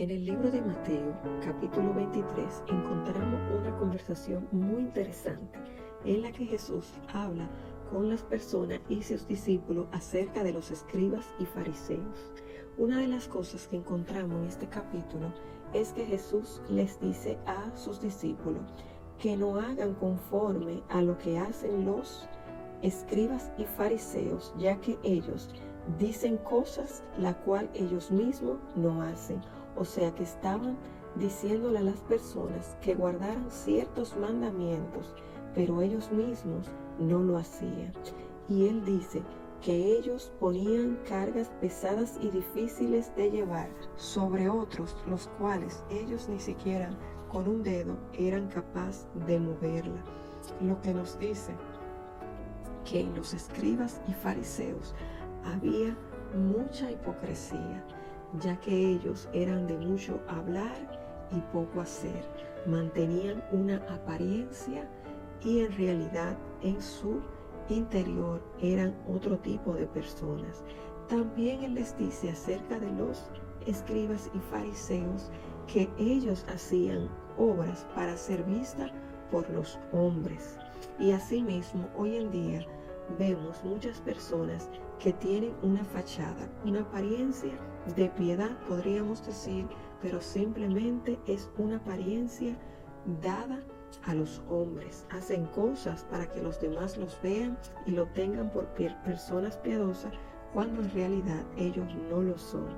En el libro de Mateo, capítulo 23, encontramos una conversación muy interesante en la que Jesús habla con las personas y sus discípulos acerca de los escribas y fariseos. Una de las cosas que encontramos en este capítulo es que Jesús les dice a sus discípulos que no hagan conforme a lo que hacen los escribas y fariseos, ya que ellos dicen cosas la cual ellos mismos no hacen. O sea que estaban diciéndole a las personas que guardaran ciertos mandamientos, pero ellos mismos no lo hacían. Y él dice que ellos ponían cargas pesadas y difíciles de llevar sobre otros, los cuales ellos ni siquiera con un dedo eran capaces de moverla. Lo que nos dice que en los escribas y fariseos había mucha hipocresía, ya que ellos eran de mucho hablar y poco hacer. Mantenían una apariencia y en realidad en su interior eran otro tipo de personas. También él les dice acerca de los escribas y fariseos que ellos hacían obras para ser vistas por los hombres. Y asimismo, hoy en día vemos muchas personas que tienen una fachada, una apariencia de piedad, podríamos decir, pero simplemente es una apariencia dada a los hombres. Hacen cosas para que los demás los vean y lo tengan por personas piadosas, cuando en realidad ellos no lo son.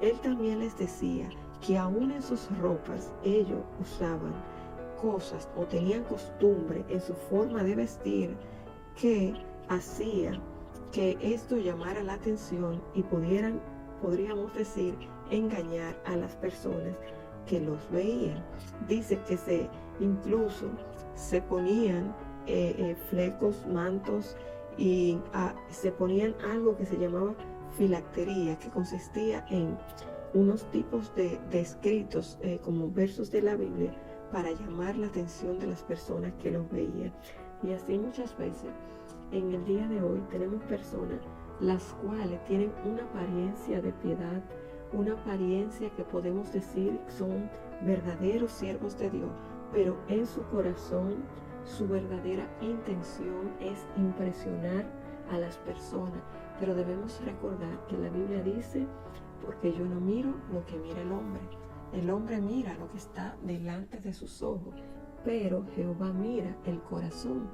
Él también les decía que aún en sus ropas ellos usaban cosas o tenían costumbre en su forma de vestir que hacía que esto llamara la atención y pudieran, podríamos decir, engañar a las personas que los veían. Dice que se incluso se ponían eh, eh, flecos, mantos y ah, se ponían algo que se llamaba filactería, que consistía en unos tipos de, escritos eh, como versos de la Biblia para llamar la atención de las personas que los veían. Y así muchas veces en el día de hoy tenemos personas las cuales tienen una apariencia de piedad, una apariencia que podemos decir son verdaderos siervos de Dios, pero en su corazón su verdadera intención es impresionar a las personas. Pero debemos recordar que la Biblia dice, porque yo no miro lo que mira el hombre. El hombre mira lo que está delante de sus ojos, pero Jehová mira el corazón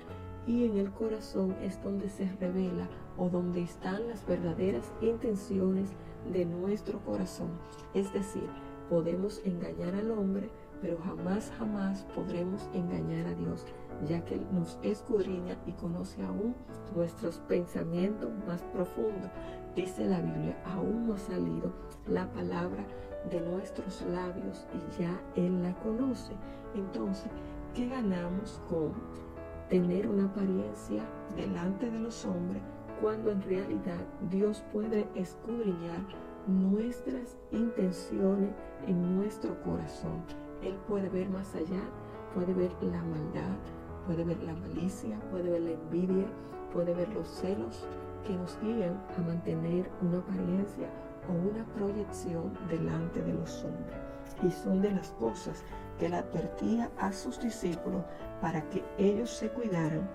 y en el corazón es donde se revela o donde están las verdaderas intenciones de nuestro corazón. Es decir, podemos engañar al hombre, pero jamás, jamás podremos engañar a Dios, ya que Él nos escudriña y conoce aún nuestros pensamientos más profundos. Dice la Biblia, aún no ha salido la palabra de nuestros labios y ya Él la conoce. Entonces, ¿qué ganamos con tener una apariencia delante de los hombres cuando en realidad Dios puede escudriñar nuestras intenciones en nuestro corazón. Él puede ver más allá, puede ver la maldad, puede ver la malicia, puede ver la envidia, puede ver los celos que nos guían a mantener una apariencia o una proyección delante de los hombres. Y son de las cosas que le advertía a sus discípulos para que ellos se cuidaran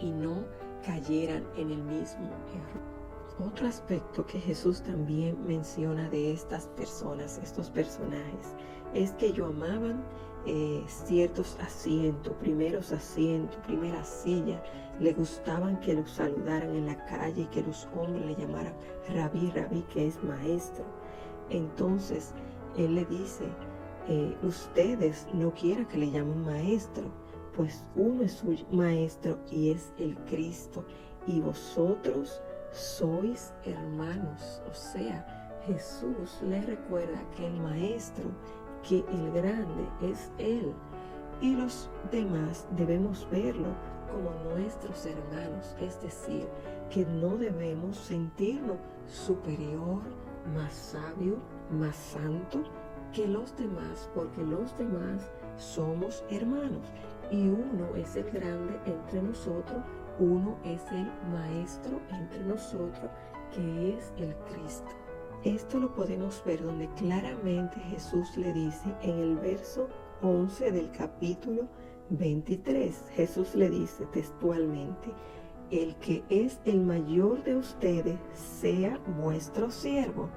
y no cayeran en el mismo error. Otro aspecto que Jesús también menciona de estas personas, estos personajes, es que ellos amaban eh, ciertos asientos, primeros asientos, primera silla. Le gustaban que los saludaran en la calle y que los hombres le llamaran rabí, rabí, que es maestro. Entonces, Él le dice, eh, ustedes no quieren que le llamen maestro, pues uno es su maestro y es el Cristo, y vosotros sois hermanos. O sea, Jesús les recuerda que el maestro, que el grande es Él, y los demás debemos verlo como nuestros hermanos, es decir, que no debemos sentirnos superior, más sabio, más santo, que los demás, porque los demás somos hermanos y uno es el grande entre nosotros, uno es el maestro entre nosotros, que es el Cristo. esto lo podemos ver donde claramente Jesús le dice en el verso 11 del capítulo 23. Jesús le dice textualmente, el que es el mayor de ustedes sea vuestro siervo,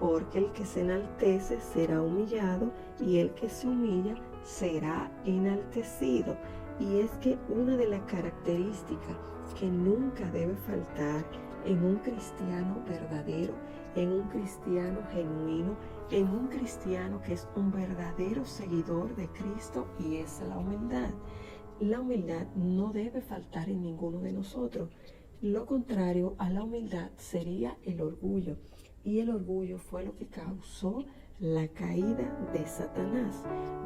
porque el que se enaltece será humillado y el que se humilla será enaltecido. Y es que una de las características que nunca debe faltar en un cristiano verdadero, en un cristiano genuino, en un cristiano que es un verdadero seguidor de Cristo y es la humildad. La humildad no debe faltar en ninguno de nosotros. Lo contrario a la humildad sería el orgullo. Y el orgullo fue lo que causó la caída de Satanás.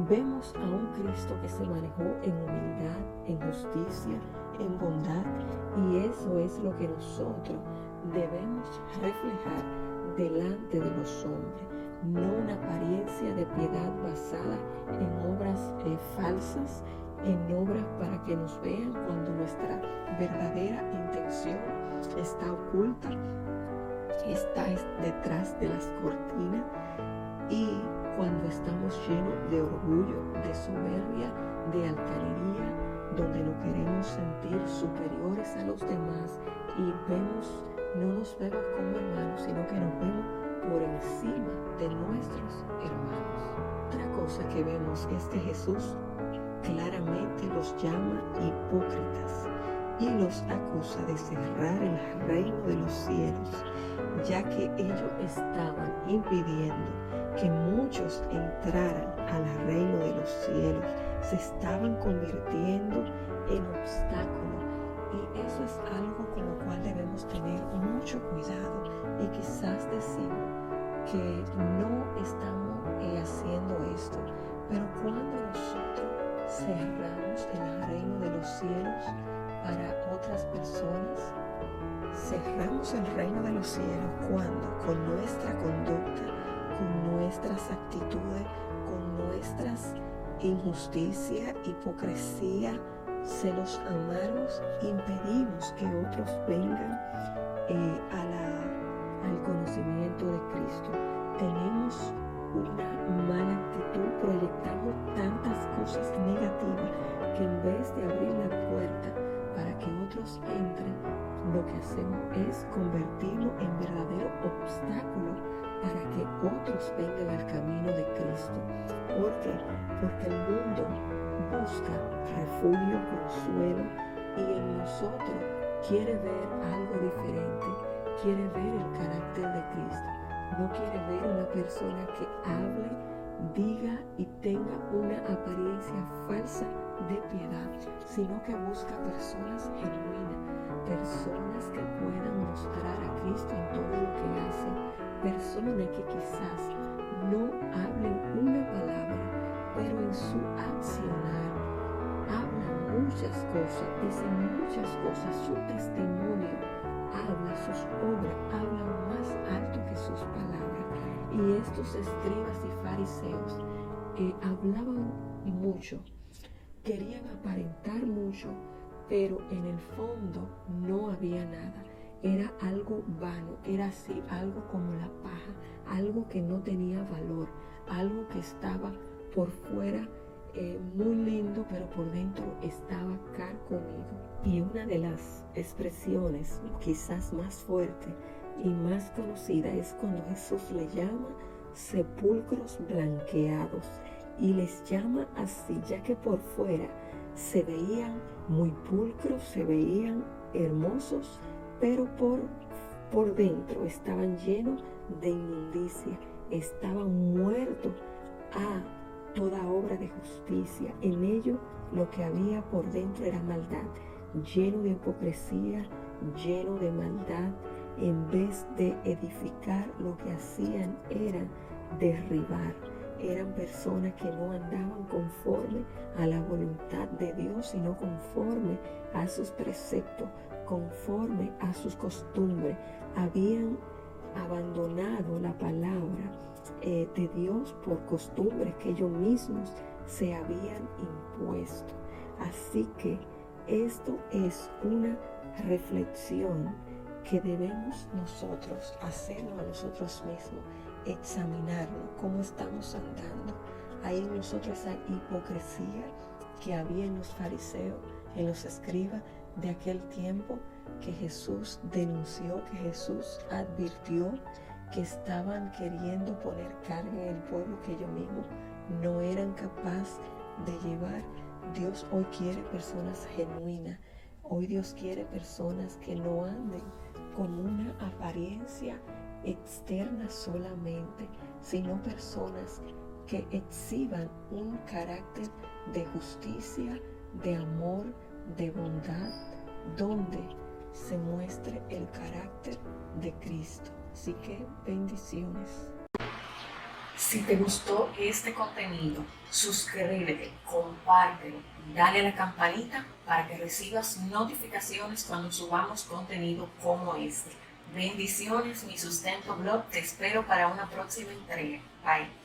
Vemos a un Cristo que se manejó en humildad, en justicia, en bondad. Y eso es lo que nosotros debemos reflejar delante de los hombres. No una apariencia de piedad basada en obras eh, falsas, en obras para que nos vean cuando nuestra verdadera intención está oculta, está detrás de las cortinas y cuando estamos llenos de orgullo, de soberbia, de altanería, donde no queremos sentir superiores a los demás y vemos, no nos vemos como hermanos, sino que nos vemos por encima de nuestros hermanos. Otra cosa que vemos es que Jesús claramente los llama hipócritas y los acusa de cerrar el reino de los cielos, ya que ellos estaban impidiendo que muchos entraran al reino de los cielos, se estaban convirtiendo en obstáculo. Y eso es algo con lo cual debemos tener mucho cuidado. Y quizás decimos que no estamos eh, haciendo esto, pero cuando nosotros cerramos el reino de los cielos para otras personas. Cerramos el reino de los cielos cuando con nuestra conducta, con nuestras actitudes, con nuestras injusticia, hipocresía, celos amargos, impedimos que otros vengan eh, al conocimiento de Cristo. Tenemos una mala actitud, proyectamos tantas cosas negativas que en vez de abrir la puerta para que otros entren, lo que hacemos es convertirlo en verdadero obstáculo para que otros vengan al camino de Cristo. ¿Por qué? Porque el mundo busca refugio, consuelo y en nosotros quiere ver algo diferente, quiere ver el carácter de Cristo no quiere ver una persona que hable, diga y tenga una apariencia falsa de piedad, sino que busca personas genuinas, personas que puedan mostrar a Cristo en todo lo que hacen, personas que quizás no hablen una palabra, pero en su accionar hablan muchas cosas, dicen muchas cosas, su testimonio habla, sus obras hablan más alto que sus palabras. Y estos escribas y fariseos eh, hablaban mucho, querían aparentar mucho, pero en el fondo no había nada. Era algo vano, era así, algo como la paja, algo que no tenía valor, algo que estaba por fuera eh, muy lindo, pero por dentro estaba carcomido. Y una de las expresiones quizás más fuerte y más conocida es cuando Jesús le llama sepulcros blanqueados y les llama así, ya que por fuera se veían muy pulcros, se veían hermosos, pero por, por dentro estaban llenos de inmundicia, estaban muertos a toda obra de justicia. En ello lo que había por dentro era maldad, lleno de hipocresía, lleno de maldad. En vez de edificar, lo que hacían era derribar. Eran personas que no andaban conforme a la voluntad de Dios, sino conforme a sus preceptos, conforme a sus costumbres. Habían abandonado la palabra eh, de Dios por costumbres que ellos mismos se habían impuesto. Así que esto es una reflexión que debemos nosotros hacernos a nosotros mismos, examinarnos cómo estamos andando. Hay en nosotros esa hipocresía que había en los fariseos, en los escribas de aquel tiempo que Jesús denunció, que Jesús advirtió que estaban queriendo poner carga en el pueblo que ellos mismos no eran capaces de llevar. Dios hoy quiere personas genuinas. Hoy Dios quiere personas que no anden con una apariencia externa solamente, sino personas que exhiban un carácter de justicia, de amor, de bondad, donde se muestre el carácter de Cristo. Así que bendiciones. Si te gustó este contenido, suscríbete, compártelo, dale a la campanita para que recibas notificaciones cuando subamos contenido como este. Bendiciones, mi sustento blog. Te espero para una próxima entrega. Bye.